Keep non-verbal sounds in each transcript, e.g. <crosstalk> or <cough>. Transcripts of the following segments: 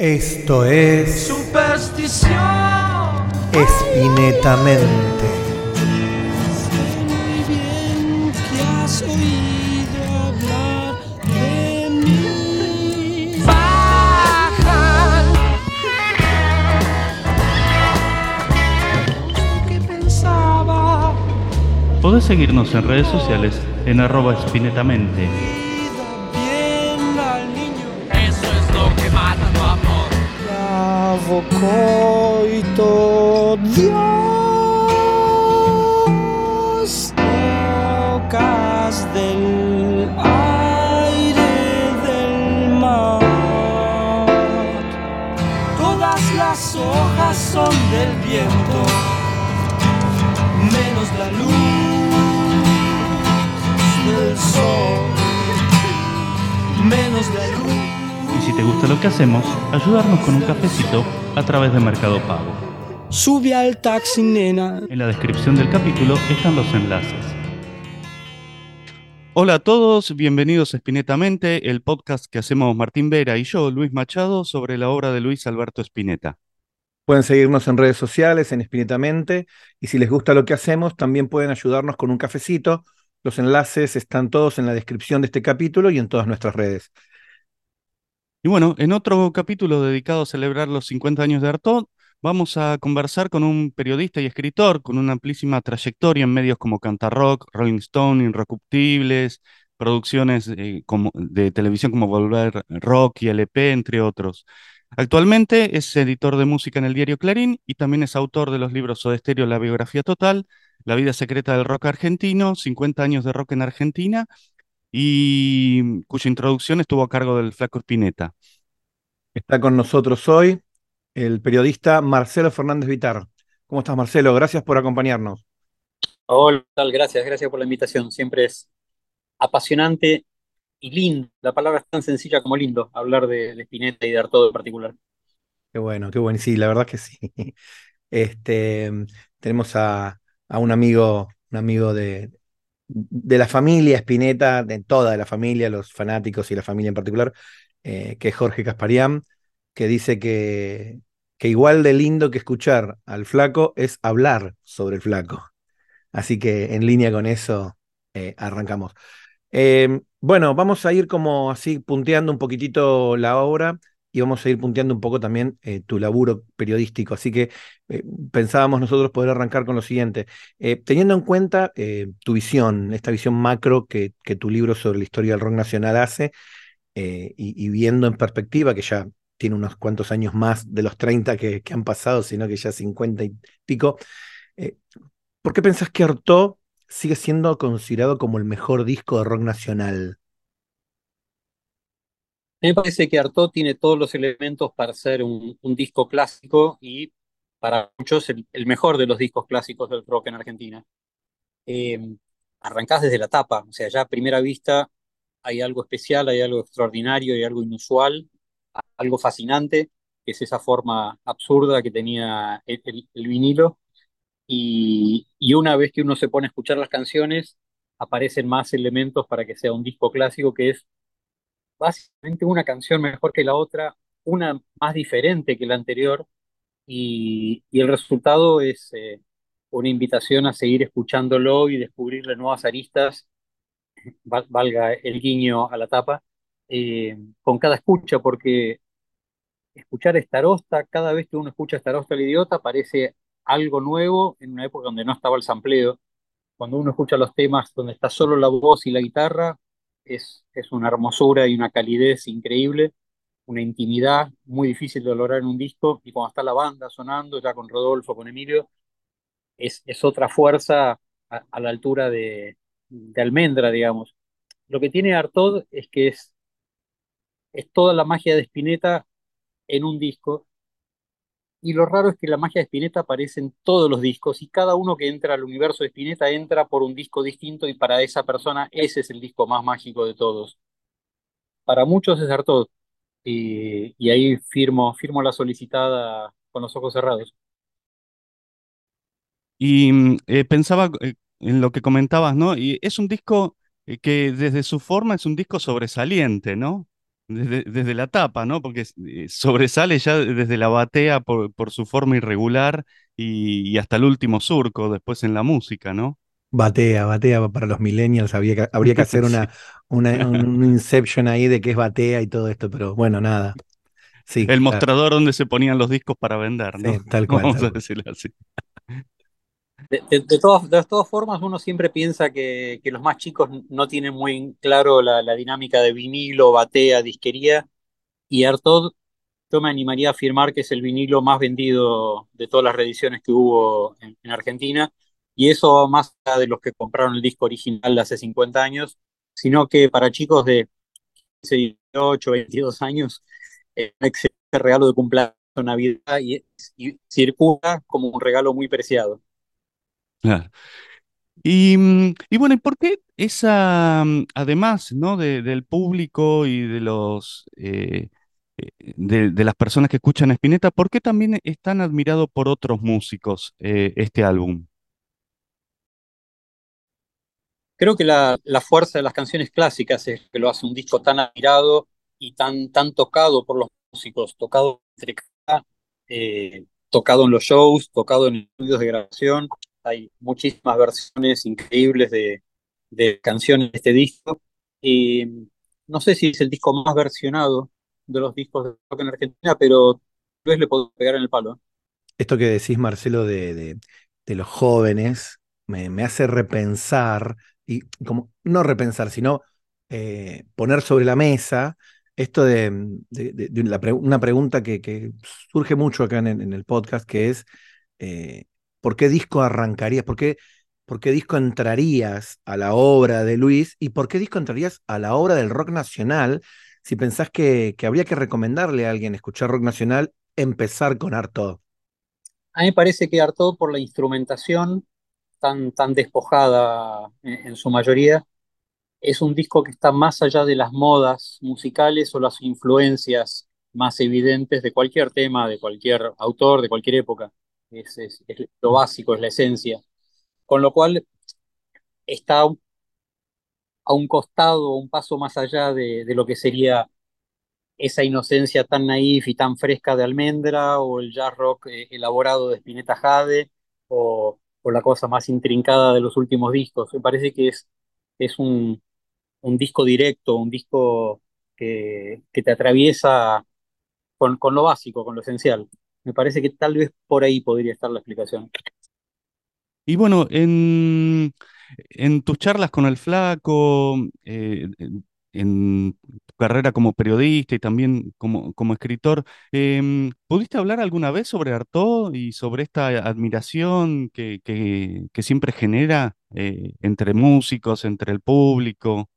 Esto es Superstición. Espinetamente. Muy bien que has oído hablar de mí. Baja. ¿Qué pensaba? Podés seguirnos en redes sociales en arroba espinetamente. Lavocoito Dios. Bocas del aire del mar. Todas las hojas son del viento. Menos la luz del sol. Menos la luz. Te gusta lo que hacemos, ayudarnos con un cafecito a través de Mercado Pago. Sube al taxi, nena. En la descripción del capítulo están los enlaces. Hola a todos, bienvenidos a Espinetamente, el podcast que hacemos Martín Vera y yo, Luis Machado, sobre la obra de Luis Alberto Spinetta. Pueden seguirnos en redes sociales, en Espinetamente, y si les gusta lo que hacemos, también pueden ayudarnos con un cafecito. Los enlaces están todos en la descripción de este capítulo y en todas nuestras redes. Y bueno, en otro capítulo dedicado a celebrar los 50 años de Artaud, vamos a conversar con un periodista y escritor con una amplísima trayectoria en medios como Cantarrock, Rolling Stone, Inrecuptibles, producciones eh, de televisión como Volver Rock y LP, entre otros. Actualmente es editor de música en el diario Clarín y también es autor de los libros Soda Stereo, La biografía total, La vida secreta del rock argentino, 50 años de rock en Argentina, y cuya introducción estuvo a cargo del Flaco Spinetta. Está con nosotros hoy el periodista Marcelo Fernández Vitar. ¿Cómo estás, Marcelo? Gracias por acompañarnos. Hola, ¿qué tal? Gracias, gracias por la invitación. Siempre es apasionante y lindo. La palabra es tan sencilla como lindo, hablar de, de Spinetta y de Artaud en particular. Qué bueno, qué bueno. Sí, la verdad que sí. <laughs> Este, tenemos a, a un amigo, un amigo de, de la familia Spinetta, de toda la familia, los fanáticos y la familia en particular, eh, que es Jorge Casparián, que dice que, que igual de lindo que escuchar al flaco es hablar sobre el flaco. Así que en línea con eso eh, arrancamos. Eh, bueno, vamos a ir como así punteando un poquitito la obra y vamos a ir punteando un poco también eh, tu laburo periodístico. Así que eh, pensábamos nosotros poder arrancar con lo siguiente. Eh, teniendo en cuenta tu visión, esta visión macro que, que tu libro sobre la historia del rock nacional hace, y, viendo en perspectiva que ya tiene unos cuantos años más de los 30 que, han pasado, sino que ya 50 y pico, ¿por qué pensás que Artaud sigue siendo considerado como el mejor disco de rock nacional? Me parece que Artaud tiene todos los elementos para ser un, disco clásico y para muchos el, mejor de los discos clásicos del rock en Argentina. Eh, arrancás desde la tapa, o sea, ya a primera vista hay algo especial, hay algo extraordinario, hay algo inusual, algo fascinante, que es esa forma absurda que tenía el, vinilo. Y una vez que uno se pone a escuchar las canciones, aparecen más elementos para que sea un disco clásico, que es básicamente una canción mejor que la otra, una más diferente que la anterior, y, el resultado es eh, una invitación a seguir escuchándolo y descubrirle nuevas aristas, <laughs> val- valga el guiño a la tapa, eh, con cada escucha, porque escuchar Starosta, cada vez que uno escucha Starosta el idiota, parece algo nuevo en una época donde no estaba el sampleo. Cuando uno escucha los temas donde está solo la voz y la guitarra, es, es una hermosura y una calidez increíble, una intimidad muy difícil de lograr en un disco. Y cuando está la banda sonando, ya con Rodolfo, con Emilio, es, es otra fuerza a, la altura de, de Almendra, digamos. Lo que tiene Artaud es que es, es toda la magia de Spinetta en un disco. Y lo raro es que la magia de Spinetta aparece en todos los discos y cada uno que entra al universo de Spinetta entra por un disco distinto y para esa persona ese es el disco más mágico de todos. Para muchos es Artaud y, ahí firmo, firmo la solicitada con los ojos cerrados. Y mm, eh, pensaba eh, en lo que comentabas, ¿no? Y es un disco eh, que desde su forma es un disco sobresaliente, ¿no? Desde, desde la tapa, ¿no? Porque eh, sobresale ya desde la batea por, por su forma irregular y, y hasta el último surco después en la música, ¿no? Batea, batea para los millennials. Habría que, habría que <laughs> hacer una, una, <laughs> un, inception ahí de qué es batea y todo esto, pero bueno, nada. Sí, El claro, mostrador donde se ponían los discos para vender, ¿no? sí, tal <laughs> cual, Vamos tal a decirlo así. De, todas, de todas formas, uno siempre piensa que, que los más chicos no tienen muy claro la, dinámica de vinilo, batea, disquería, y Artaud, yo me animaría a afirmar que es el vinilo más vendido de todas las reediciones que hubo en, en Argentina, y eso más allá de los que compraron el disco original hace 50 años, sino que para chicos de 15, 18, 22 años, es un excelente regalo de cumpleaños, Navidad, y circula como un regalo muy preciado. Claro. Y, mm, y bueno, ¿y por qué esa, mm, además, ¿no? de- del público y de los eh, eh, de, las personas que escuchan a Spinetta, ¿por qué también es tan admirado por otros músicos eh, este álbum? Creo que la, la fuerza de las canciones clásicas es que lo hace un disco tan admirado y tan, tan tocado por los músicos, tocado entre eh, tocado en los shows, tocado en estudios de grabación. Hay muchísimas versiones increíbles de, de canciones de este disco. Y no sé si es el disco más versionado de los discos de rock en Argentina, pero tal vez le puedo pegar en el palo. Esto que decís, Marcelo, de, de, de los jóvenes, me, me hace repensar, y como no repensar, sino eh, poner sobre la mesa esto de, de- de- pre- una pregunta que, surge mucho acá en, en el podcast, que es, eh, ¿por qué disco arrancarías? ¿Por qué, por qué disco entrarías a la obra de Luis? ¿Y por qué disco entrarías a la obra del rock nacional si pensás que, que habría que recomendarle a alguien escuchar rock nacional, empezar con Artaud? A mí me parece que Artaud, por la instrumentación tan, tan despojada en, en su mayoría, es un disco que está más allá de las modas musicales o las influencias más evidentes de cualquier tema, de cualquier autor, de cualquier época. Es, lo básico, es la esencia. Con lo cual está a un costado, un paso más allá de, de lo que sería esa inocencia tan naif y tan fresca de Almendra, o el jazz rock eh, elaborado de Spinetta Jade, o, o la cosa más intrincada de los últimos discos. Me parece que es, es un, un disco directo, un disco que, que te atraviesa con, con lo básico, con lo esencial. Me parece que tal vez por ahí podría estar la explicación. Y bueno, en, en tus charlas con el Flaco, eh, en, tu carrera como periodista y también como, como escritor, em, ¿pudiste hablar alguna vez sobre Artaud y sobre esta admiración que, que- que siempre genera eh, entre músicos, entre el público?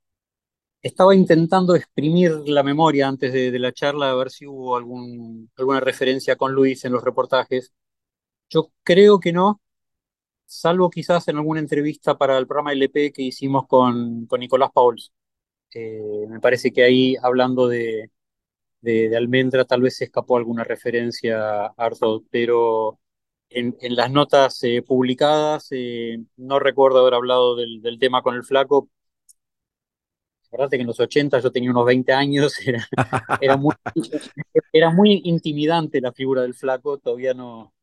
Estaba intentando exprimir la memoria antes de, de la charla, a ver si hubo algún, alguna referencia con Luis en los reportajes. Yo creo que no, salvo quizás en alguna entrevista para el programa LP que hicimos con, con Nicolás Pauls. Eh, me parece que ahí, hablando de, de, de Almendra, tal vez se escapó alguna referencia a Artaud, pero en, en las notas eh, publicadas eh, no recuerdo haber hablado del, del tema con el flaco. Acordate que en los 80 yo tenía unos 20 años, <laughs> era, <laughs> era, muy, era muy intimidante la figura del flaco, todavía no,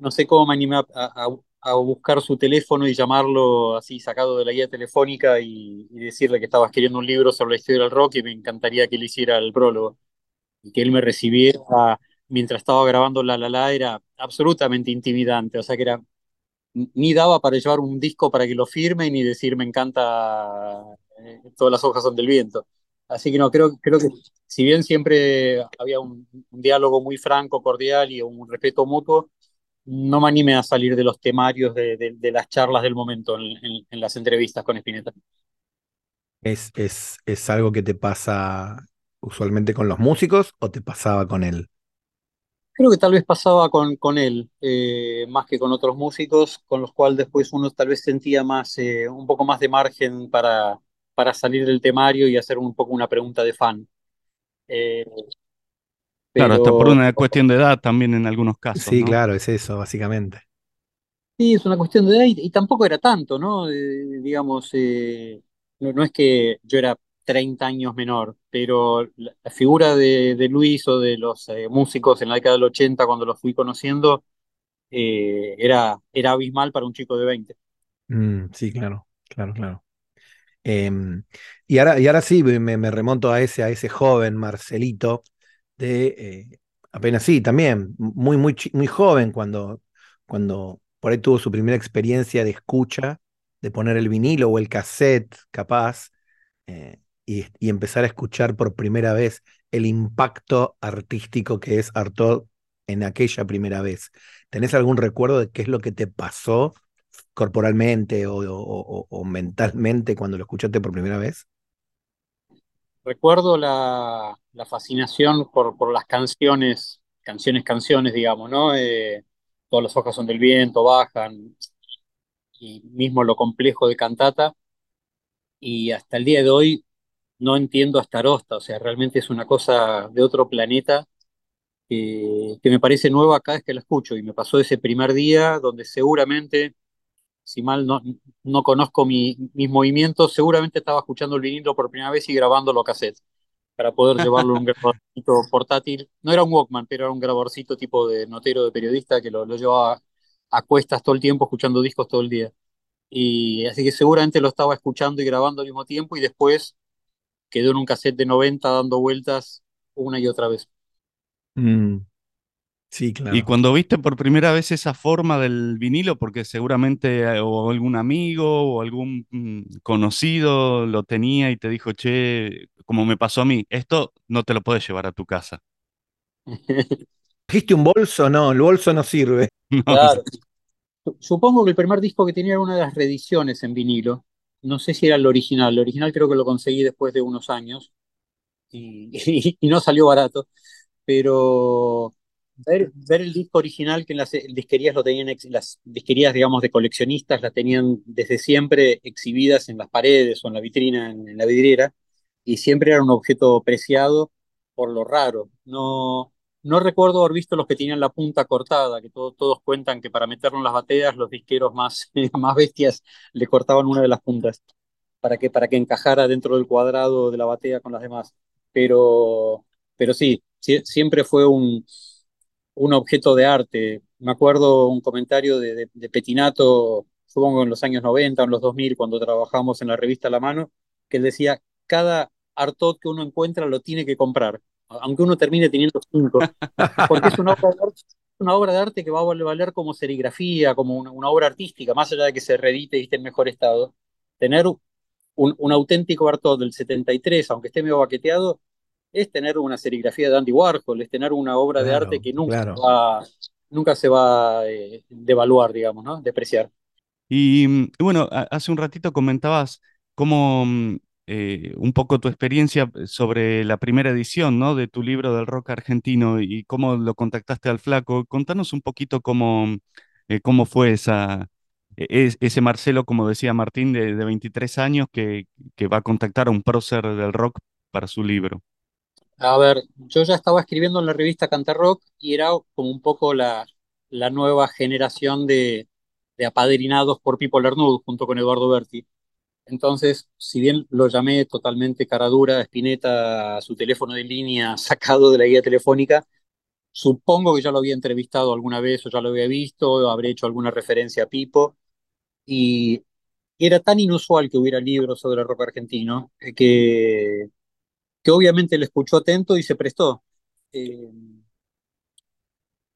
no sé cómo me animé a, a- a buscar su teléfono y llamarlo así sacado de la guía telefónica y, y decirle que estaba escribiendo un libro sobre la historia del rock y me encantaría que él hiciera el prólogo. Y que él me recibiera mientras estaba grabando La La La era absolutamente intimidante, o sea que era ni daba para llevar un disco para que lo firme ni decir me encanta eh, todas las hojas son del viento. Así que no, creo, creo que si bien siempre había un, un diálogo muy franco, cordial y un respeto mutuo, no me animé a salir de los temarios de, de- de las charlas del momento en, en- en las entrevistas con Spinetta. ¿Es, es, es algo que te pasa usualmente con los músicos o te pasaba con él? Creo que tal vez pasaba con, con él, eh, más que con otros músicos, con los cuales después uno tal vez sentía más, eh, un poco más de margen para, para salir del temario y hacer un poco una pregunta de fan. Eh, Claro, hasta por una cuestión de edad también en algunos casos, Sí, ¿no? claro, es eso, básicamente. sí, es una cuestión de edad y, y tampoco era tanto, ¿no? Eh, digamos, eh, no, no es que yo era 30 años menor, pero la, la figura de, de, Luis o de los eh, músicos en la década del 80, cuando los fui conociendo, eh, era, era abismal para un chico de 20. Mm, sí, claro, claro, claro. Eh, y, ahora, y ahora sí, me, me, remonto a ese, a ese joven Marcelito, de eh, apenas sí, también, muy, muy, muy joven cuando, cuando por ahí tuvo su primera experiencia de escucha, de poner el vinilo o el cassette, capaz, eh, y, y, empezar a escuchar por primera vez el impacto artístico que es Artaud en aquella primera vez. ¿Tenés algún recuerdo de qué es lo que te pasó corporalmente o, o, o, mentalmente cuando lo escuchaste por primera vez? Recuerdo la, la fascinación por, por, las canciones, canciones, canciones, digamos, ¿no? Eh, todas las hojas son del viento, bajan, y mismo lo complejo de cantata. Y hasta el día de hoy no entiendo a Starosta, o sea, realmente es una cosa de otro planeta que, que me parece nueva cada vez que la escucho. Y me pasó ese primer día donde seguramente si mal no, no conozco mi, mis movimientos, seguramente estaba escuchando el vinilo por primera vez y grabando los cassettes para poder llevarlo a un graborcito portátil. No era un Walkman, pero era un graborcito tipo de notero de periodista que lo, lo llevaba a cuestas todo el tiempo, escuchando discos todo el día. Y así que seguramente lo estaba escuchando y grabando al mismo tiempo y después quedó en un cassette de 90 dando vueltas una y otra vez. Mm. Sí, claro. Y cuando viste por primera vez esa forma del vinilo, porque seguramente eh, o algún amigo o algún mm, conocido lo tenía y te dijo, che, como me pasó a mí, esto no te lo puedes llevar a tu casa. <laughs> ¿Dijiste un bolso? No, el bolso no sirve. <laughs> No, Claro. Supongo que el primer disco que tenía era una de las reediciones en vinilo. No sé si era el original. El original creo que lo conseguí después de unos años y, <laughs> y- y no salió barato. Pero ver, ver el disco original que en las disquerías lo tenían, las disquerías, digamos, de coleccionistas las tenían desde siempre exhibidas en las paredes o en la vitrina, en, en la vidriera, y siempre era un objeto preciado por lo raro. No, no recuerdo haber visto los que tenían la punta cortada, que todos todos cuentan que para meterlo en las bateas los disqueros más, <laughs> más bestias le cortaban una de las puntas para que, para que encajara dentro del cuadrado de la batea con las demás. Pero, pero sí, sie- siempre fue un, un objeto de arte. Me acuerdo un comentario de, Petinato, supongo en los años 90 o en los 2000, cuando trabajamos en la revista La Mano, que él decía, cada Artaud que uno encuentra lo tiene que comprar, aunque uno termine teniendo cinco, porque es una obra de arte, que va a valer como serigrafía, como una, obra artística, más allá de que se reedite y esté en mejor estado. Tener un, un auténtico Artaud del 73, aunque esté medio baqueteado, es tener una serigrafía de Andy Warhol, es tener una obra de arte que nunca claro. va, nunca se va a eh, devaluar, digamos, ¿no? Depreciar. Y mm, bueno, hace un ratito comentabas cómo mm, eh, un poco tu experiencia sobre la primera edición, ¿no? de tu libro del rock argentino y cómo lo contactaste al Flaco. Contanos un poquito cómo, eh, cómo fue esa, e- es- ese Marcelo, como decía Martín, de, de 23 años que, que va a contactar a un prócer del rock para su libro. A ver, yo ya estaba escribiendo en la revista Canta Rock y era como un poco la, nueva generación de, apadrinados por Pipo Lernud junto con Eduardo Berti. Entonces, si bien lo llamé totalmente cara dura, a Spinetta, a su teléfono de línea <laughs> sacado de la guía telefónica, supongo que ya lo había entrevistado alguna vez o ya lo había visto, habré hecho alguna referencia a Pipo, y era tan inusual que hubiera libros sobre el rock argentino eh, que, que obviamente le escuchó atento y se prestó. Eh,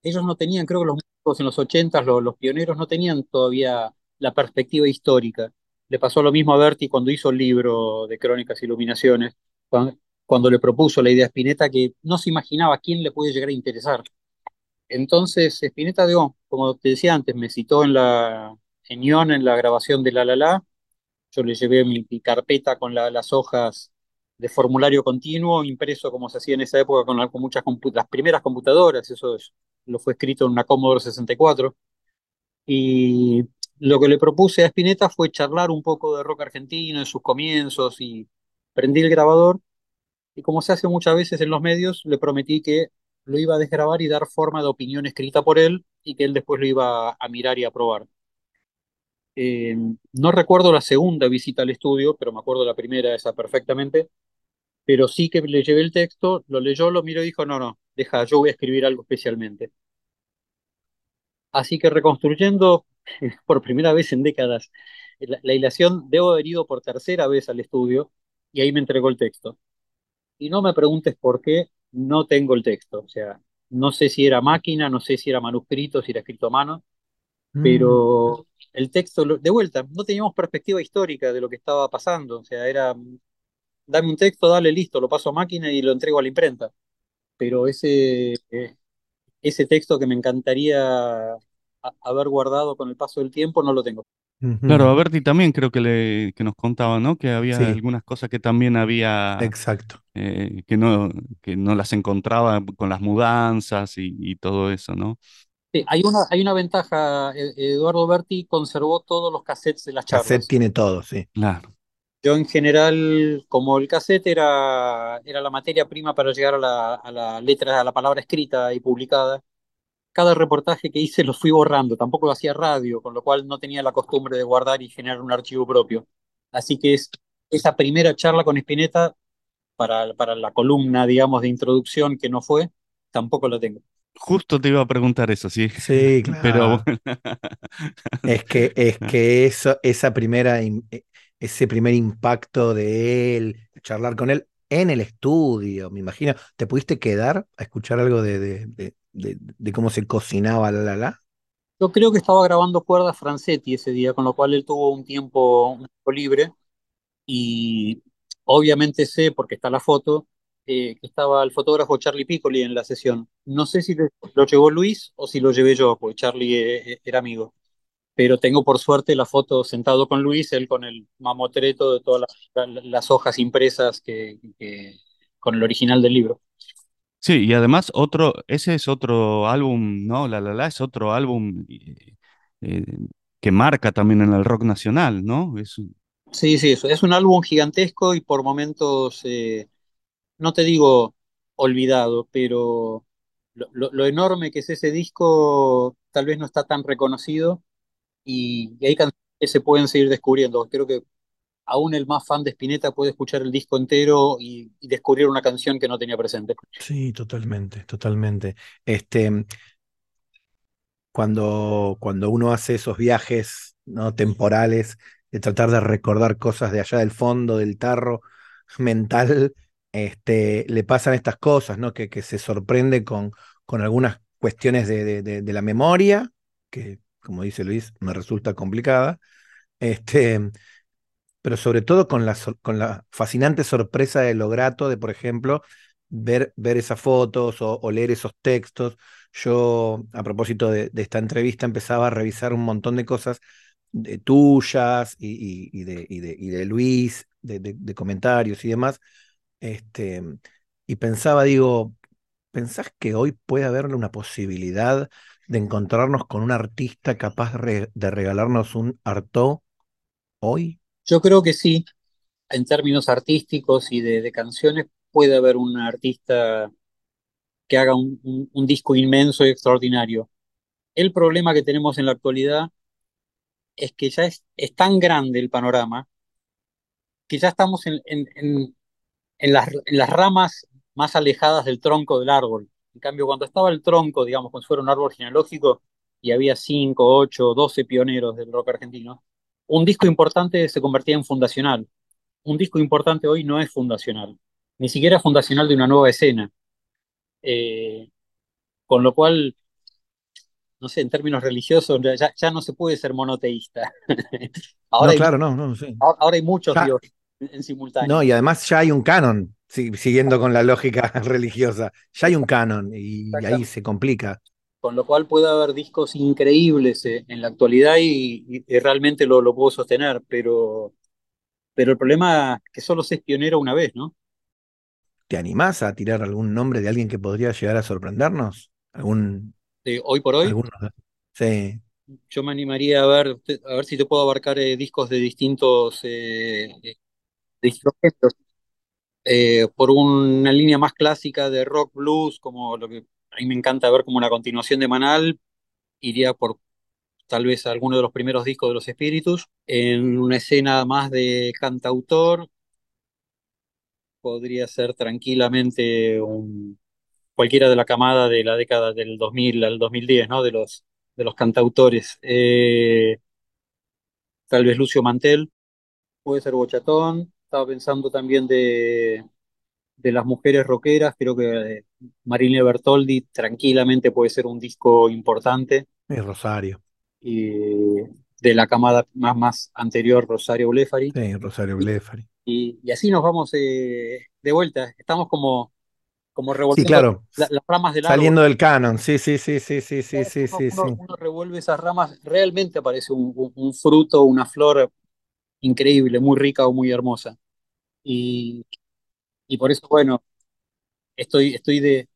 ellos no tenían, creo que los músicos en los 80, los, pioneros no tenían todavía la perspectiva histórica. Le pasó lo mismo a Berti cuando hizo el libro de Crónicas e Iluminaciones, cuando, le propuso la idea a Spinetta que no se imaginaba a quién le puede llegar a interesar. Entonces, Spinetta, digo, como te decía antes, me citó en la en en la grabación de La La La, yo le llevé mi, carpeta con la- las hojas de formulario continuo, impreso como se hacía en esa época con, muchas las primeras computadoras, eso es- lo fue escrito en una Commodore 64. Y lo que le propuse a Spinetta fue charlar un poco de rock argentino, en sus comienzos, y prendí el grabador, y como se hace muchas veces en los medios, le prometí que lo iba a desgrabar y dar forma de opinión escrita por él, y que él después lo iba a mirar y aprobar. Eh, no recuerdo la segunda visita al estudio, pero me acuerdo la primera, esa perfectamente. Pero sí que le llevé el texto, lo leyó, lo miró y dijo, no, no, deja, yo voy a escribir algo especialmente. Así que reconstruyendo <laughs> por primera vez en décadas la, la hilación, debo haber ido por tercera vez al estudio y ahí me entregó el texto. Y no me preguntes por qué, no tengo el texto. O sea, no sé si era máquina, no sé si era manuscrito, si era escrito a mano, pero el texto, de vuelta, no teníamos perspectiva histórica de lo que estaba pasando. O sea, era, dame un texto, dale, listo, lo paso a máquina y lo entrego a la imprenta. Pero ese, eh, ese texto que me encantaría haber guardado con el paso del tiempo, no lo tengo. Claro, a Berti también creo que, le, que nos contaba, ¿no? Que había Sí, algunas cosas que también había, exacto. eh, que no, que no las encontraba con las mudanzas y, y todo eso, ¿no? Sí, hay una, hay una ventaja, eh, Eduardo Berti conservó todos los cassettes de las Cassette charlas. tiene todo, sí. Claro. Yo en general, como el cassette era, era la materia prima para llegar a la, a la letra, a la palabra escrita y publicada, cada reportaje que hice lo fui borrando, tampoco lo hacía radio, con lo cual no tenía la costumbre de guardar y generar un archivo propio. Así que es, esa primera charla con Spinetta, para, para la columna, digamos, de introducción que no fue, tampoco la tengo. Justo te iba a preguntar eso, sí. Sí, Pero claro. Es que, es que eso, esa primera, im- e- ese primer impacto de él, charlar con él en el estudio, me imagino. ¿Te pudiste quedar a escuchar algo de, de, de- de- de cómo se cocinaba la la la? Yo creo que estaba grabando cuerdas Francetti ese día, con lo cual él tuvo un tiempo, un tiempo libre y obviamente sé, porque está la foto, eh, que estaba el fotógrafo Charlie Piccoli en la sesión. No sé si lo, llevó Luis o si lo llevé yo, porque Charlie eh, eh, era amigo. Pero tengo por suerte la foto sentado con Luis, él con el mamotreto de todas las, la- las hojas impresas que, que- con el original del libro. sí, y además otro, ese es otro álbum, ¿no? La La La es otro álbum eh, que marca también en el rock nacional, ¿no? Es, un- Sí, sí, eso. Es un álbum gigantesco y por momentos, eh, no te digo olvidado, pero lo, enorme que es ese disco tal vez no está tan reconocido y, y hay canciones que se pueden seguir descubriendo. Creo que aún el más fan de Spinetta puede escuchar el disco entero y, y descubrir una canción que no tenía presente. Sí, totalmente, totalmente. Este, cuando, cuando uno hace esos viajes ¿no? temporales, de tratar de recordar cosas de allá del fondo, del tarro mental, este, le pasan estas cosas, ¿no? Que, se sorprende con, con algunas cuestiones de, de, la memoria, que, como dice Luis, me resulta complicada, este, pero sobre todo con la, con la fascinante sorpresa de lo grato de, por ejemplo, ver, ver esas fotos o, leer esos textos. Yo, a propósito de, esta entrevista, empezaba a revisar un montón de cosas de tuyas y, y- y de, y de- Luis, de comentarios y demás. Este, y pensaba, digo, ¿pensás que hoy puede haber una posibilidad de encontrarnos con un artista capaz de regalarnos un Artaud hoy? Yo creo que sí, en términos artísticos y de, canciones, puede haber un artista que haga un, disco inmenso y extraordinario. El problema que tenemos en la actualidad es que ya es, tan grande el panorama que ya estamos en- en las, en las ramas más alejadas del tronco del árbol. En cambio, cuando estaba el tronco, digamos, si fuera un árbol genealógico, y había 5, 8, 12 pioneros del rock argentino, un disco importante se convertía en fundacional. Un disco importante hoy no es fundacional, ni siquiera fundacional de una nueva escena. Eh, con lo cual, no sé, en términos religiosos, ya, ya no se puede ser monoteísta. <laughs> Ahora No, hay, claro, no, no, sí. ahora hay muchos Ya, dioses en, simultáneo. no, y además ya hay un canon, si- siguiendo con la lógica <laughs> religiosa, ya hay un canon y ahí se complica. Con lo cual puede haber discos increíbles eh, en la actualidad y, realmente lo, lo puedo sostener, pero, pero el problema es que solo se es pionero una vez, ¿no? ¿Te animás a tirar algún nombre de alguien que podría llegar a sorprendernos? ¿Algún, Eh, hoy por hoy? Sí, yo me animaría a ver, a ver si te puedo abarcar eh, discos de distintos, eh, Eh, por una línea más clásica de rock blues, como lo que a mí me encanta ver como una continuación de Manal, iría por tal vez alguno de los primeros discos de los Espíritus. En una escena más de cantautor, podría ser tranquilamente un, cualquiera de la camada de la década del 2000 al 2010, ¿no? De los, de los cantautores. Eh, tal vez Lucio Mantel, puede ser Bochatón. Estaba pensando también de, de las mujeres rockeras, creo que eh, Marilyn Bertoldi tranquilamente puede ser un disco importante. Rosario. Y de la camada más, más anterior, Rosario Blefari. Sí, Rosario Blefari. Y, y así nos vamos eh, de vuelta. Estamos como, como revolviendo Sí, claro. la- las ramas del Saliendo árbol. del canon. Sí, sí, sí, sí, sí, sí, sí, Uno, sí, uno- sí. uno revuelve esas ramas, realmente aparece un, un- un fruto, una flor increíble, muy rica o muy hermosa. Y, y por eso, bueno, estoy, estoy de,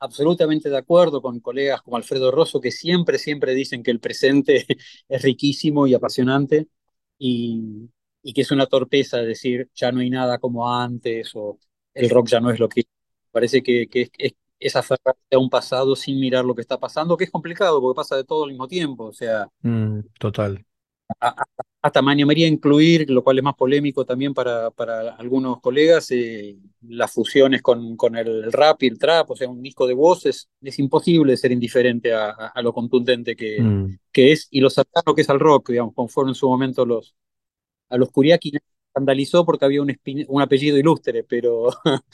absolutamente de acuerdo con colegas como Alfredo Rosso, que siempre, siempre dicen que el presente <laughs> es riquísimo y apasionante y, y que es una torpeza decir ya no hay nada como antes o el rock ya no es lo que parece que, que es, es, es aferrarse a un pasado sin mirar lo que está pasando, que es complicado porque pasa de todo al mismo tiempo, o sea, Mm, total. a- a- hasta me animaría a incluir, lo cual es más polémico también para, para algunos colegas, eh, las fusiones con, con el rap y el trap, o sea, un disco de voces, es imposible ser indiferente a, a- a lo contundente que, Mm, que es y lo cercano que es al rock, digamos, como fueron en su momento los, a los Kuriaki escandalizó porque había un, un apellido ilustre, pero <laughs>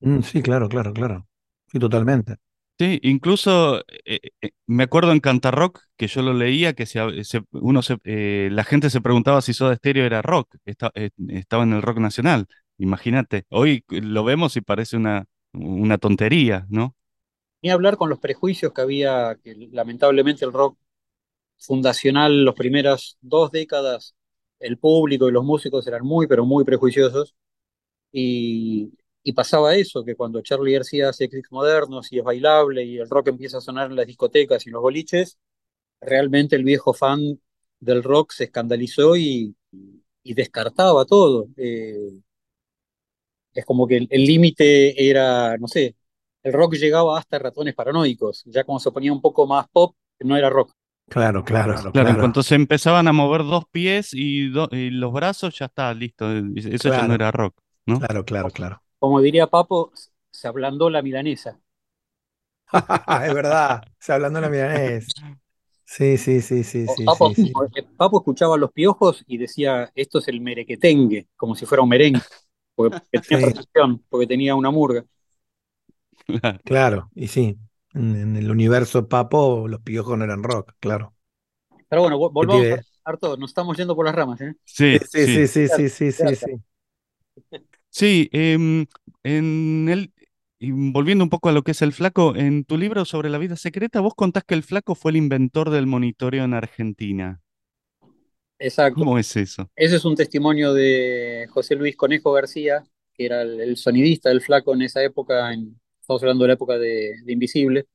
mm, sí, claro, claro, claro. Sí, totalmente. Sí, incluso eh, eh, me acuerdo en Cantarrock que yo lo leía que se, se- uno se, eh, la gente se preguntaba si Soda Stereo era rock, esta- eh, estaba en el rock nacional. Imagínate, hoy lo vemos y parece una, una tontería, ¿no? ni hablar con los prejuicios que había, que lamentablemente el rock fundacional, las primeras dos décadas, el público y los músicos eran muy, pero muy prejuiciosos. Y, y pasaba eso, que cuando Charlie García hace clics modernos y es bailable y el rock empieza a sonar en las discotecas y en los boliches, realmente el viejo fan del rock se escandalizó y, y descartaba todo. Eh, es como que el límite era, no sé, el rock llegaba hasta ratones paranoicos, ya como se ponía un poco más pop, no era rock. Claro, claro, Claro, en claro. cuanto se empezaban a mover dos pies y, do- y los brazos, ya está, listo. Eso ya no era rock, ¿no? Claro, claro, claro. Como diría Papo, se ablandó la milanesa. <laughs> Es verdad. Se hablando la milanés. Sí, sí, sí, sí, sí, Papo, sí, sí. Papo escuchaba los piojos y decía, esto es el merequetengue, como si fuera un merengue, porque, porque <laughs> tenía Sí. porque tenía una murga. Claro. Y sí. En, en el universo papo, los piojos no eran rock, claro. Pero bueno, vol- ¿Qué volvamos tiene? a Arto, nos estamos yendo por las ramas, ¿eh? Sí, Sí, sí. sí, sí, sí, sí, <laughs> sí, em, en el, y volviendo un poco a lo que es el flaco, en tu libro sobre la vida secreta, vos contás que el flaco fue el inventor del monitoreo en Argentina. Exacto. ¿Cómo es eso? Ese es un testimonio de José Luis Conejo García, que era el, el sonidista del flaco en esa época, en- estamos hablando de la época de, de Invisible.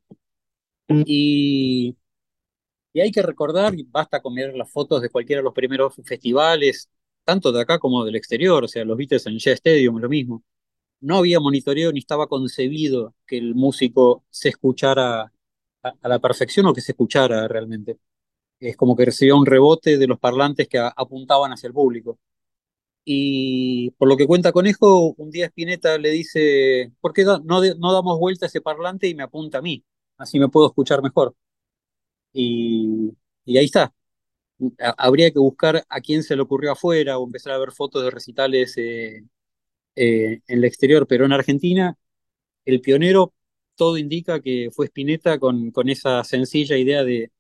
Y, y hay que recordar, y basta con mirar las fotos de cualquiera de los primeros festivales, tanto de acá como del exterior, o sea, los Beatles en Shea Stadium, lo mismo. No había monitoreo ni estaba concebido que el músico se escuchara a, la perfección o que se escuchara realmente. Es como que recibía un rebote de los parlantes que apuntaban hacia el público. Y por lo que cuenta Conejo, un día Spinetta le dice, ¿por qué no, no damos vuelta a ese parlante y me apunta a mí? Así me puedo escuchar mejor. Y, y ahí está. Ha- Habría que buscar a quién se le ocurrió afuera o empezar a ver fotos de recitales eh, eh, en el exterior, pero en Argentina, el pionero, todo indica que fue Spinetta con, con esa sencilla idea de,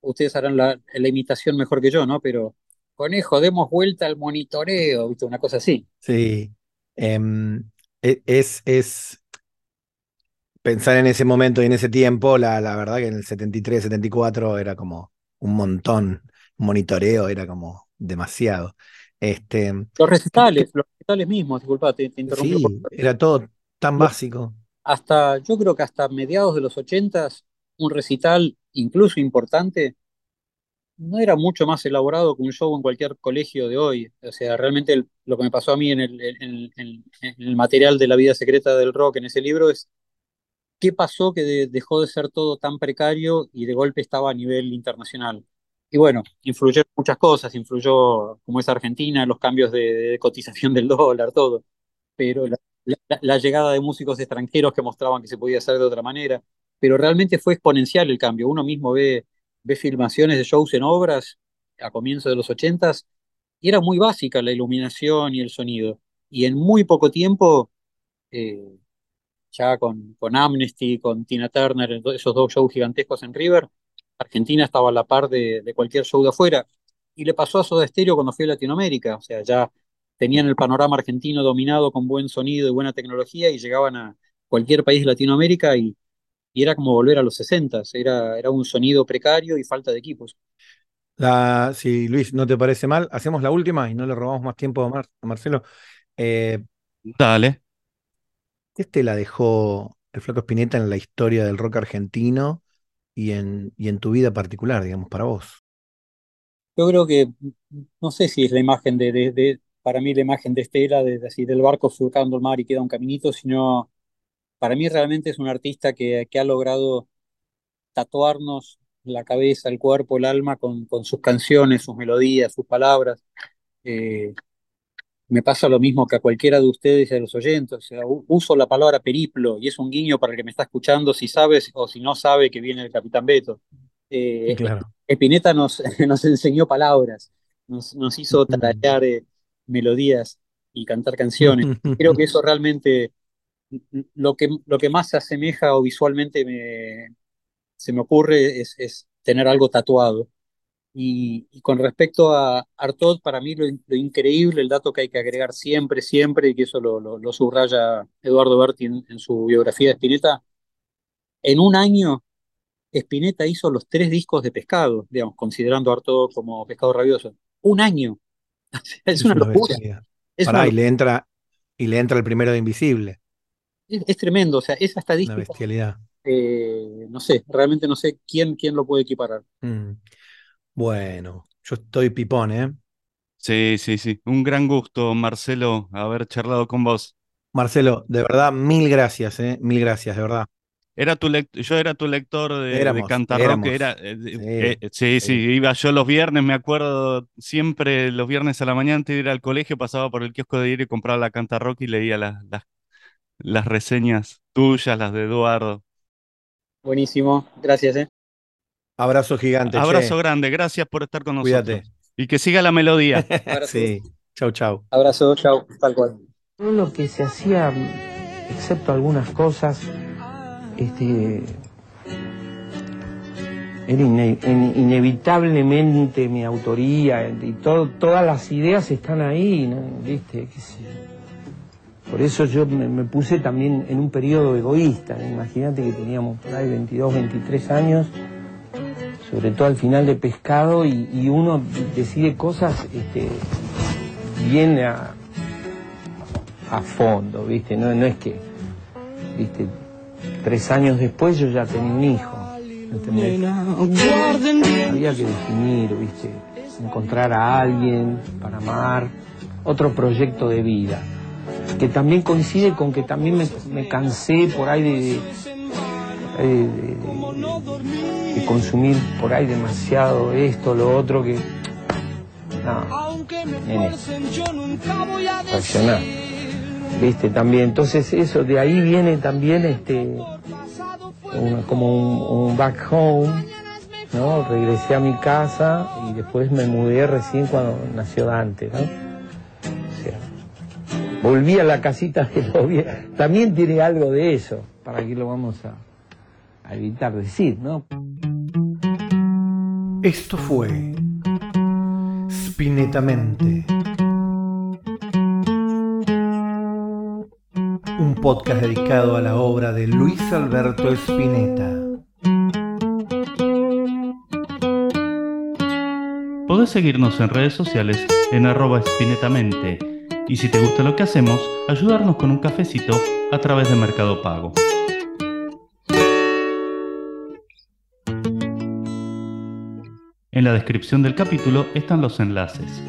ustedes harán la, la imitación mejor que yo, ¿no? Pero, Conejo, demos vuelta al monitoreo, ¿viste? Una cosa así. Sí. Em, e- es, es pensar en ese momento y en ese tiempo, la, la verdad que en el 73, 74 era como un montón, monitoreo era como demasiado. Este, Los recitales, los recitales mismos, disculpa, te, te interrumpí. sí, era todo tan básico. Hasta, yo creo que hasta mediados de los ochentas, un recital incluso importante no era mucho más elaborado que un show en cualquier colegio de hoy. O sea, realmente el- lo que me pasó a mí en el, en- en- en el material de la vida secreta del rock en ese libro es qué pasó que de- dejó de ser todo tan precario y de golpe estaba a nivel internacional. Y bueno, influyeron muchas cosas, influyó, como es Argentina, los cambios de, cotización <laughs> del dólar, todo, pero la llegada de músicos extranjeros que mostraban que se podía hacer de otra manera, pero realmente fue exponencial el cambio. Uno mismo ve, ve filmaciones de shows en obras a comienzos de los ochentas y era muy básica la iluminación y el sonido. Y en muy poco tiempo... eh, ya con, con Amnesty, con Tina Turner, esos dos shows gigantescos en River, Argentina estaba a la par de, de cualquier show de afuera. Y le pasó a Soda Stereo cuando fue a Latinoamérica, o sea, ya tenían el panorama argentino dominado con buen sonido y buena tecnología y llegaban a cualquier país de Latinoamérica y, y era como volver a los 60, era, era un sonido precario y falta de equipos. La, si Luis, ¿no te parece mal? Hacemos la última y no le robamos más tiempo a, Mar- a Marcelo. Eh, Dale. ¿Qué te la dejó el Flaco Spinetta en la historia del rock argentino y en, y en tu vida particular, digamos, para vos? Yo creo que, no sé si es la imagen de, de- para mí la imagen de Estela, de, de así, del barco surcando el mar y queda un caminito, sino para mí realmente es un artista que, que ha logrado tatuarnos la cabeza, el cuerpo, el alma con, con sus canciones, sus melodías, sus palabras. Eh, me pasa lo mismo que a cualquiera de ustedes y a los oyentes. O sea, uso la palabra periplo y es un guiño para el que me está escuchando si sabes o si no sabe que viene el Capitán Beto. Eh, Claro. Spinetta nos, <laughs> nos enseñó palabras, nos, nos hizo tararear eh, melodías y cantar canciones. <laughs> Creo que eso realmente lo que, lo que más se asemeja o visualmente me, se me ocurre es, es tener algo tatuado. Y, y con respecto a Artaud, para mí lo, in- lo increíble, el dato que hay que agregar siempre, siempre, y que eso lo, lo- lo subraya Eduardo Berti en, en su biografía de Spinetta, en un año Spinetta hizo los tres discos de Pescado, digamos, considerando a Artaud como Pescado Rabioso. Un año. <laughs> Es Es una una locura. Es, Pará, una y le entra, y le entra el primero de Invisible. es- es tremendo. O sea, esa Una estadística, bestialidad. eh, no sé, realmente no sé quién, quién lo puede equiparar. Mm. Bueno, yo estoy pipón, ¿eh? Sí, sí, sí. Un gran gusto, Marcelo, haber charlado con vos. Marcelo, de verdad, mil gracias, ¿eh? Mil gracias, de verdad. Era tu yo era tu lector de, de Éramos, Cantarrock, era, eh, de- Sí, eh, sí, sí, sí. iba yo los viernes, me acuerdo, siempre los viernes a la mañana antes de ir al colegio, pasaba por el kiosco de ir y compraba la Cantarrock y leía las, las, las reseñas tuyas, las de Eduardo. Buenísimo, gracias. ¿eh? Abrazo gigante, Abrazo che. grande, gracias por estar con nosotros. Cuídate. Y que siga la melodía. <laughs> Sí. Chau, chau. Abrazo, chao, tal cual. Todo lo que se hacía, excepto algunas cosas, este, era ine- in- inevitablemente mi autoría y todo, todas las ideas están ahí, ¿no? ¿viste? Qué sé yo. Por eso yo me, me puse también en un periodo egoísta. Imagínate que teníamos por ahí 22, 23 años, sobre todo al final de pescado, y, y uno decide cosas este, bien a, a fondo, ¿viste? No, no es que, ¿viste? Tres años después yo ya tenía un hijo, ¿entendés? Había que definir, ¿viste? Encontrar a alguien para amar, otro proyecto de vida, que también coincide con que también me, me cansé por ahí de, de consumir por ahí demasiado esto, lo otro, que... No, nene, reaccionar. ¿Viste? También, entonces eso, de ahí viene también este, como un, un back home, ¿no? Regresé a mi casa y después me mudé recién cuando nació Dante, ¿no? O sea, volví a la casita de los. También tiene algo de eso, para que lo vamos a, a evitar decir, ¿no? Esto fue Spinetamente. Un podcast dedicado a la obra de Luis Alberto Spinetta. Podés seguirnos en redes sociales en arroba espinetamente. Y si te gusta lo que hacemos, ayudarnos con un cafecito a través de Mercado Pago. En la descripción del capítulo están los enlaces.